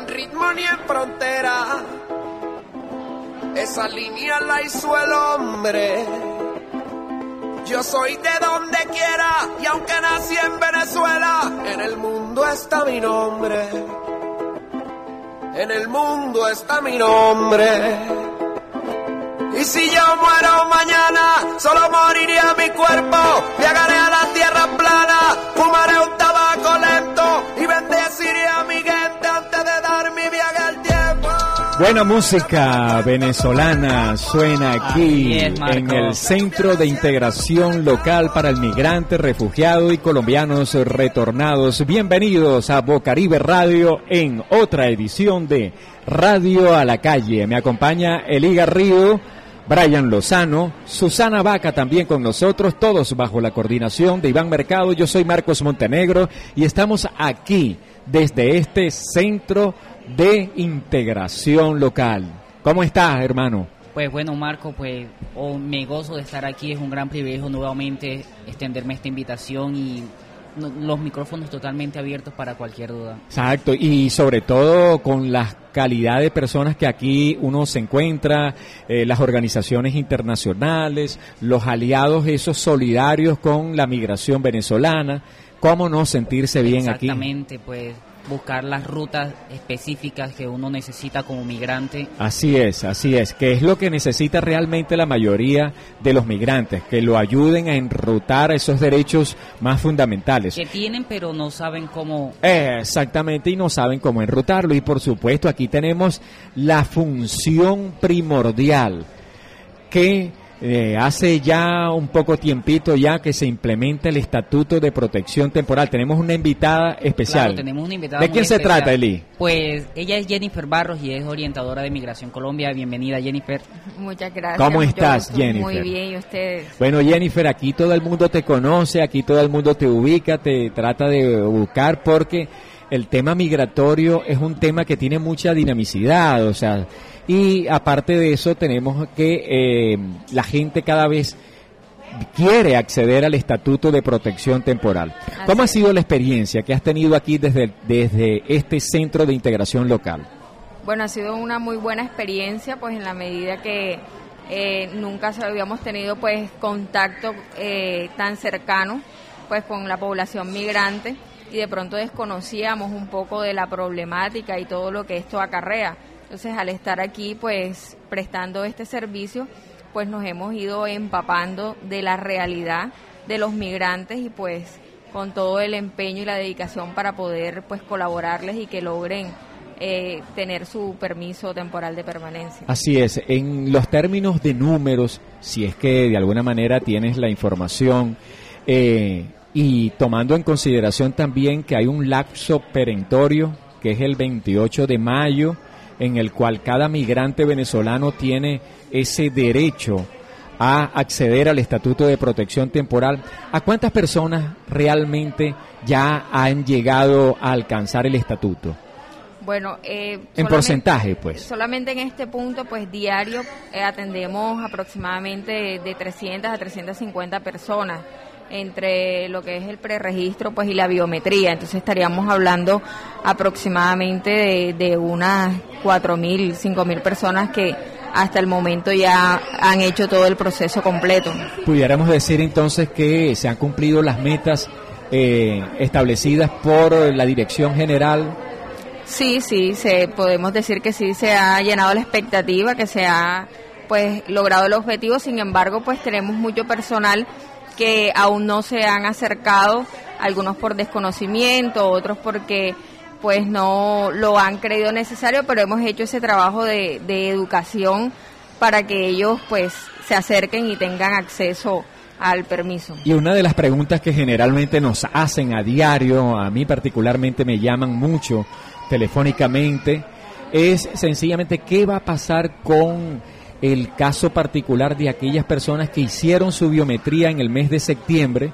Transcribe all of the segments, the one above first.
en ritmo ni en frontera. Esa línea la hizo el hombre. Yo soy de donde quiera y aunque nací en Venezuela, en el mundo está mi nombre. En el mundo está mi nombre. Y si yo muero mañana, solo moriría mi cuerpo. Viajaré a la tierra Buena música venezolana suena aquí es, Marco. en el Centro de Integración Local para el Migrante, Refugiado y Colombianos Retornados. Bienvenidos a Bocaribe Radio en otra edición de Radio a la Calle. Me acompaña Eli Garrido. Brian Lozano, Susana Vaca también con nosotros, todos bajo la coordinación de Iván Mercado. Yo soy Marcos Montenegro y estamos aquí desde este centro de integración local. ¿Cómo estás, hermano? Pues bueno, Marco, pues oh, me gozo de estar aquí. Es un gran privilegio nuevamente extenderme esta invitación y los micrófonos totalmente abiertos para cualquier duda. Exacto, y sobre todo con la calidad de personas que aquí uno se encuentra, eh, las organizaciones internacionales, los aliados esos solidarios con la migración venezolana, cómo no sentirse bien aquí. Exactamente, pues buscar las rutas específicas que uno necesita como migrante. Así es, así es, que es lo que necesita realmente la mayoría de los migrantes, que lo ayuden a enrutar esos derechos más fundamentales. Que tienen pero no saben cómo... Exactamente, y no saben cómo enrutarlo. Y por supuesto, aquí tenemos la función primordial que eh, hace ya un poco tiempito ya que se implementa el Estatuto de Protección Temporal. Tenemos una invitada especial. Claro, tenemos una invitada ¿De quién se trata, Eli? Pues ella es Jennifer Barros y es orientadora de Migración Colombia. Bienvenida, Jennifer. Muchas gracias. ¿Cómo estás. Jennifer? Muy bien, ¿y ustedes? Bueno, Jennifer, aquí todo el mundo te conoce, aquí todo el mundo te ubica, te trata de buscar porque el tema migratorio es un tema que tiene mucha dinamicidad, o sea, y aparte de eso tenemos que eh, la gente cada vez quiere acceder al estatuto de protección temporal. ¿Cómo ha sido la experiencia que has tenido aquí desde, desde este centro de integración local? Bueno, ha sido una muy buena experiencia, pues en la medida que eh, nunca habíamos tenido pues contacto eh, tan cercano pues con la población migrante y de pronto desconocíamos un poco de la problemática y todo lo que esto acarrea. Entonces, al estar aquí pues prestando este servicio, pues nos hemos ido empapando de la realidad de los migrantes y pues con todo el empeño y la dedicación para poder pues colaborarles y que logren eh, tener su permiso temporal de permanencia. Así es, en los términos de números, si es que de alguna manera tienes la información, eh, y tomando en consideración también que hay un lapso perentorio, que es el 28 de mayo, en el cual cada migrante venezolano tiene ese derecho a acceder al Estatuto de Protección Temporal. ¿A cuántas personas realmente ya han llegado a alcanzar el estatuto? Bueno, eh, En porcentaje, pues. Solamente en este punto, pues diario eh, atendemos aproximadamente de, de 300 a 350 personas entre lo que es el preregistro pues y la biometría. Entonces estaríamos hablando aproximadamente de, de unas 4.000, 5.000 personas que hasta el momento ya han hecho todo el proceso completo. Pudiéramos decir entonces que se han cumplido las metas eh, establecidas por la Dirección General. Sí, sí, se, podemos decir que sí se ha llenado la expectativa, que se ha pues logrado el objetivo, sin embargo pues tenemos mucho personal que aún no se han acercado, algunos por desconocimiento, otros porque pues no lo han creído necesario, pero hemos hecho ese trabajo de, educación para que ellos pues se acerquen y tengan acceso al permiso. Y una de las preguntas que generalmente nos hacen a diario, a mí particularmente me llaman mucho telefónicamente, es sencillamente qué va a pasar con el caso particular de aquellas personas que hicieron su biometría en el mes de septiembre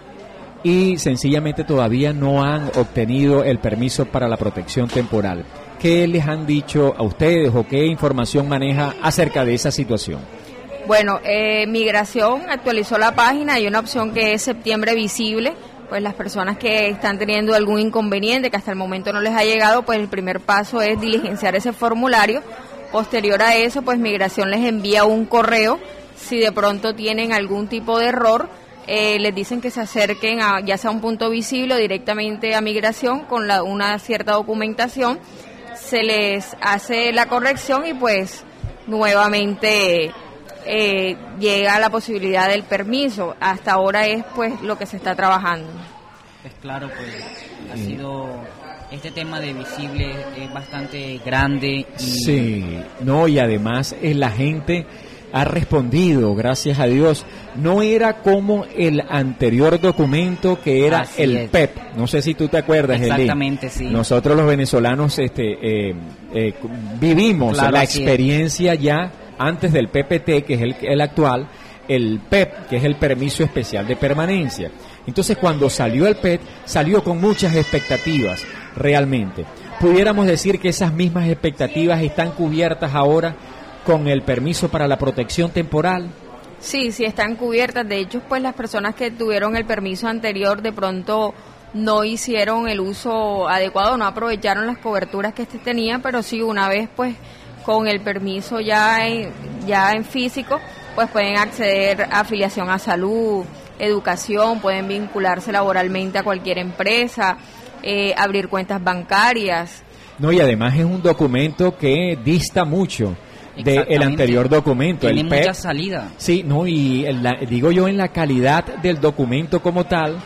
y sencillamente todavía no han obtenido el permiso para la protección temporal. ¿Qué les han dicho a ustedes o qué información maneja acerca de esa situación? Bueno, eh, Migración actualizó la página, hay una opción que es septiembre visible, pues las personas que están teniendo algún inconveniente que hasta el momento no les ha llegado, pues el primer paso es diligenciar ese formulario. Posterior a eso, pues Migración les envía un correo si de pronto tienen algún tipo de error. Eh, les dicen que se acerquen a ya sea un punto visible o directamente a migración con la, una cierta documentación, se les hace la corrección y pues nuevamente eh, llega la posibilidad del permiso. Hasta ahora es pues lo que se está trabajando. Pues claro, pues ha sido este tema de visible es bastante grande. Y... Sí, no, y además es la gente ha respondido, gracias a Dios. No era como el anterior documento que era el PEP. No sé si tú te acuerdas, Exactamente, sí. Nosotros los venezolanos este, eh, eh, vivimos la experiencia ya antes del PPT, que es el, el actual, el PEP, que es el permiso especial de permanencia. Entonces, cuando salió el PEP, salió con muchas expectativas, realmente. Pudiéramos decir que esas mismas expectativas están cubiertas ahora con el permiso para la protección temporal. Sí, sí están cubiertas. De hecho, pues las personas que tuvieron el permiso anterior de pronto no hicieron el uso adecuado, no aprovecharon las coberturas que este tenía, pero sí una vez pues con el permiso ya en, ya en físico, pues pueden acceder a afiliación a salud, educación, pueden vincularse laboralmente a cualquier empresa, eh, abrir cuentas bancarias. No, y además es un documento que dista mucho del anterior documento. Tiene el mucha salida. Sí, no, y digo yo en la calidad del documento como tal,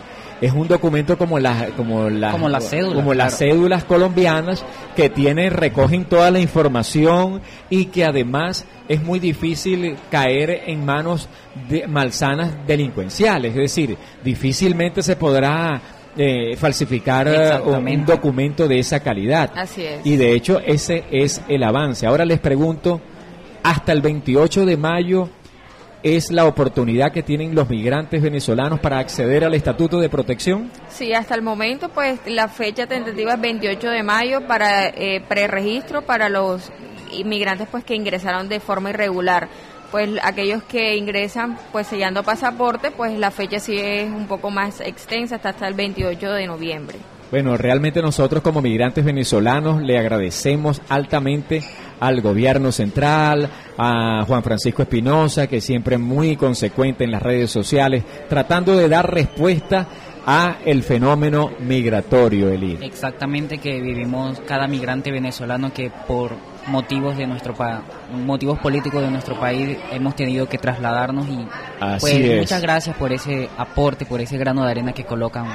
es un documento como las como las como las cédulas, como las cédulas colombianas que tiene recogen toda la información y que además es muy difícil caer en manos de malsanas delincuenciales, es decir, difícilmente se podrá eh, falsificar eh, un documento de esa calidad. Así es. Y de hecho ese es el avance. Ahora les pregunto, hasta el 28 de mayo es la oportunidad que tienen los migrantes venezolanos para acceder al estatuto de protección? Sí, hasta el momento, pues la fecha tentativa es 28 de mayo para eh, preregistro para los inmigrantes pues que ingresaron de forma irregular. Pues aquellos que ingresan pues sellando pasaporte, pues la fecha sí es un poco más extensa hasta, hasta el 28 de noviembre. Bueno, realmente nosotros como migrantes venezolanos le agradecemos altamente al gobierno central, a Juan Francisco Espinosa, que siempre es muy consecuente en las redes sociales, tratando de dar respuesta a el fenómeno migratorio, Eli. Exactamente, que vivimos cada migrante venezolano que por motivos de nuestro motivos políticos de nuestro país hemos tenido que trasladarnos y pues muchas gracias por ese aporte, por ese grano de arena que colocan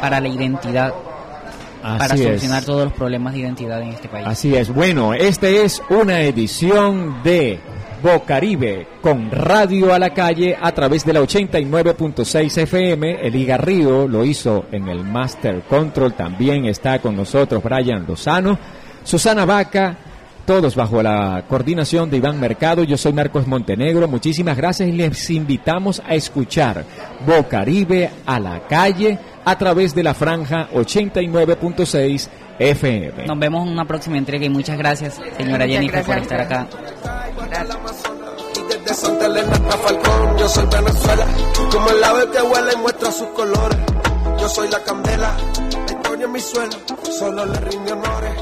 para la identidad para solucionar todos los problemas de identidad en este país. Así es. Bueno, esta es una edición de Bocaribe con Radio a la calle a través de la 89.6 FM. Eli Garrido lo hizo en el Master Control. También está con nosotros Brian Lozano, Susana Vaca. Todos bajo la coordinación de Iván Mercado. Yo soy Marcos Montenegro. Muchísimas gracias y les invitamos a escuchar Bocaribe a la calle a través de la franja 89.6 FM. Nos vemos en una próxima entrega y muchas gracias, señora Jennifer, por estar acá. Desde Santa Elena hasta Falcón, yo soy Venezuela, como el ave que huele y muestra sus colores. Yo soy la candela, la historia en mi suelo, solo le rinde honores.